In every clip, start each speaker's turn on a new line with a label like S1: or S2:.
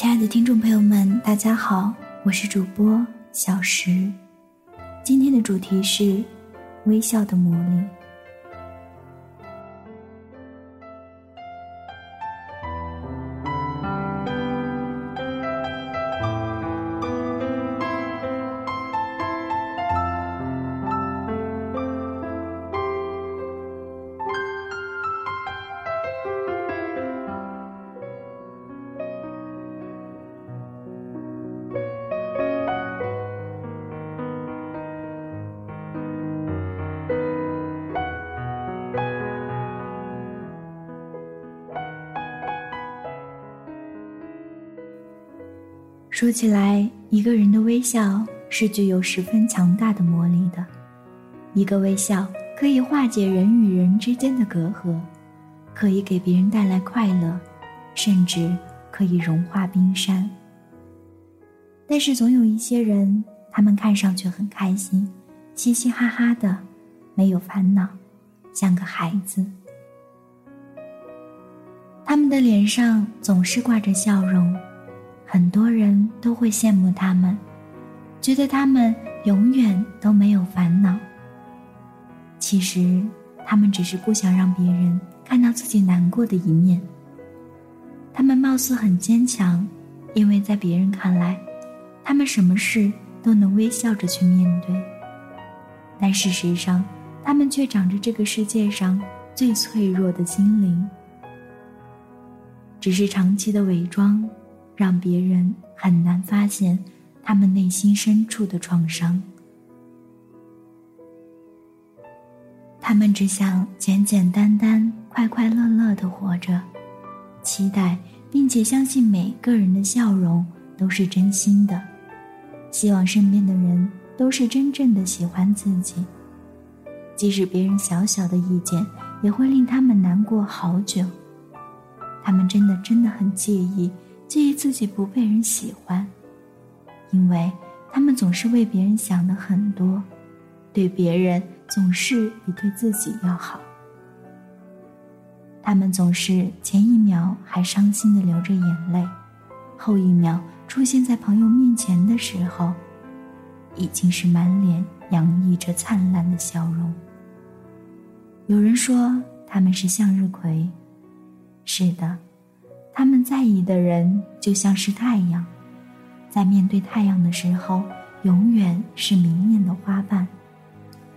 S1: 亲爱的听众朋友们，大家好，我是主播小石。今天的主题是微笑的魔力。说起来，一个人的微笑是具有十分强大的魔力的。一个微笑可以化解人与人之间的隔阂，可以给别人带来快乐，甚至可以融化冰山。但是总有一些人，他们看上去很开心，嘻嘻哈哈的，没有烦恼，像个孩子。他们的脸上总是挂着笑容。很多人都会羡慕他们，觉得他们永远都没有烦恼。其实，他们只是不想让别人看到自己难过的一面。他们貌似很坚强，因为在别人看来，他们什么事都能微笑着去面对。但事实上，他们却长着这个世界上最脆弱的心灵。只是长期的伪装。让别人很难发现他们内心深处的创伤。他们只想简简单单、快快乐乐的活着，期待并且相信每个人的笑容都是真心的，希望身边的人都是真正的喜欢自己，即使别人小小的意见也会令他们难过好久。他们真的真的很介意。介意自己不被人喜欢，因为他们总是为别人想的很多，对别人总是比对自己要好。他们总是前一秒还伤心的流着眼泪，后一秒出现在朋友面前的时候，已经是满脸洋溢着灿烂的笑容。有人说他们是向日葵，是的。他们在意的人就像是太阳，在面对太阳的时候，永远是明艳的花瓣；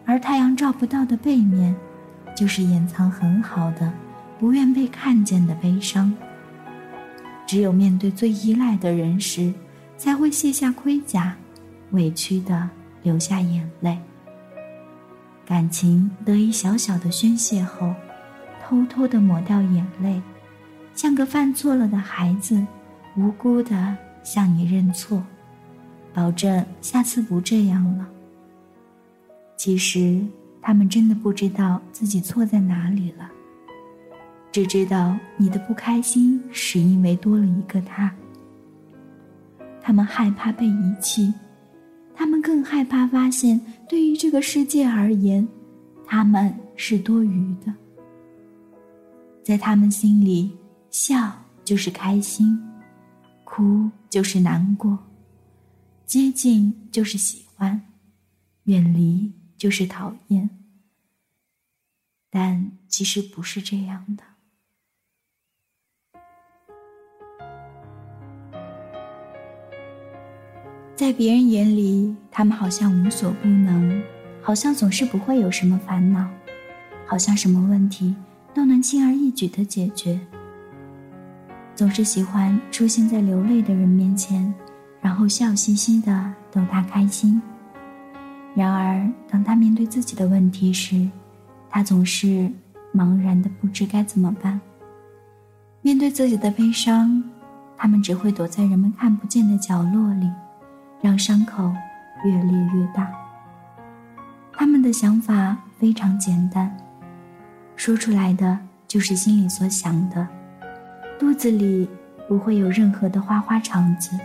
S1: 而太阳照不到的背面，就是掩藏很好的、不愿被看见的悲伤。只有面对最依赖的人时，才会卸下盔甲，委屈的流下眼泪。感情得以小小的宣泄后，偷偷的抹掉眼泪。像个犯错了的孩子，无辜的向你认错，保证下次不这样了。其实他们真的不知道自己错在哪里了，只知道你的不开心是因为多了一个他。他们害怕被遗弃，他们更害怕发现，对于这个世界而言，他们是多余的。在他们心里。笑就是开心，哭就是难过，接近就是喜欢，远离就是讨厌。但其实不是这样的，在别人眼里，他们好像无所不能，好像总是不会有什么烦恼，好像什么问题都能轻而易举的解决。总是喜欢出现在流泪的人面前，然后笑嘻嘻的逗他开心。然而，当他面对自己的问题时，他总是茫然的不知该怎么办。面对自己的悲伤，他们只会躲在人们看不见的角落里，让伤口越裂越大。他们的想法非常简单，说出来的就是心里所想的，肚子里不会有任何的花花肠子。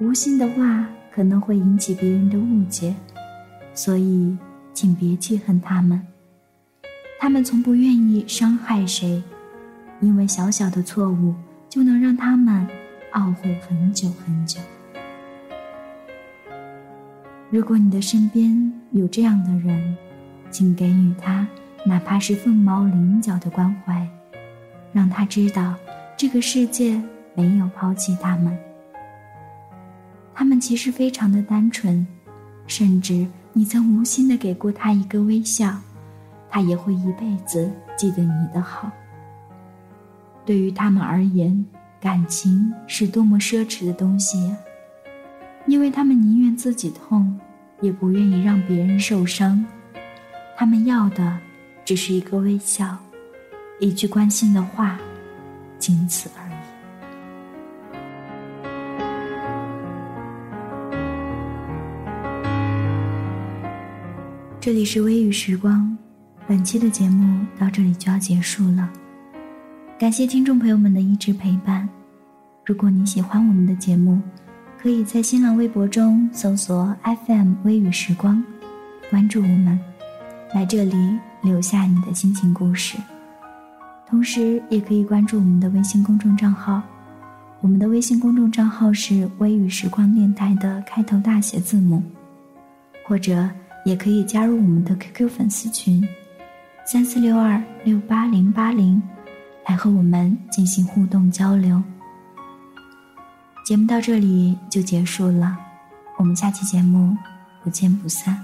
S1: 无心的话可能会引起别人的误解，所以请别记恨他们。他们从不愿意伤害谁，因为小小的错误就能让他们懊悔很久很久。如果你的身边有这样的人，请给予他哪怕是凤毛麟角的关怀，让他知道这个世界没有抛弃他们。他们其实非常的单纯，甚至你曾无心的给过他一个微笑。他也会一辈子记得你的好。对于他们而言，感情是多么奢侈的东西呀！因为他们宁愿自己痛，也不愿意让别人受伤。他们要的只是一个微笑，一句关心的话，仅此而已。这里是微雨时光。本期的节目到这里就要结束了，感谢听众朋友们的一直陪伴。如果你喜欢我们的节目，可以在新浪微博中搜索 FM 微雨时光，关注我们，来这里留下你的心情故事。同时，也可以关注我们的微信公众账号，我们的微信公众账号是“微雨时光电台”的开头大写字母，或者也可以加入我们的 QQ 粉丝群。三四六二六八零八零，来和我们进行互动交流。节目到这里就结束了，我们下期节目不见不散。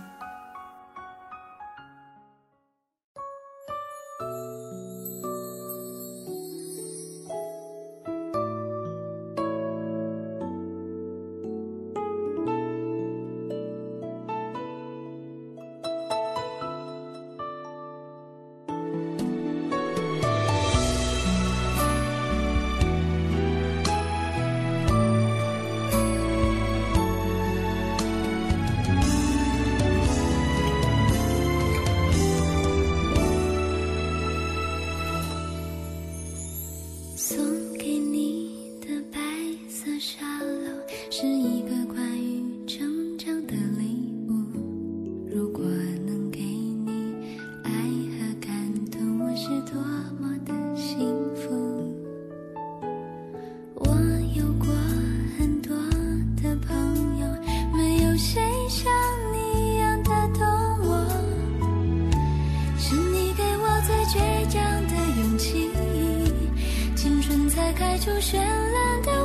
S2: 绚烂的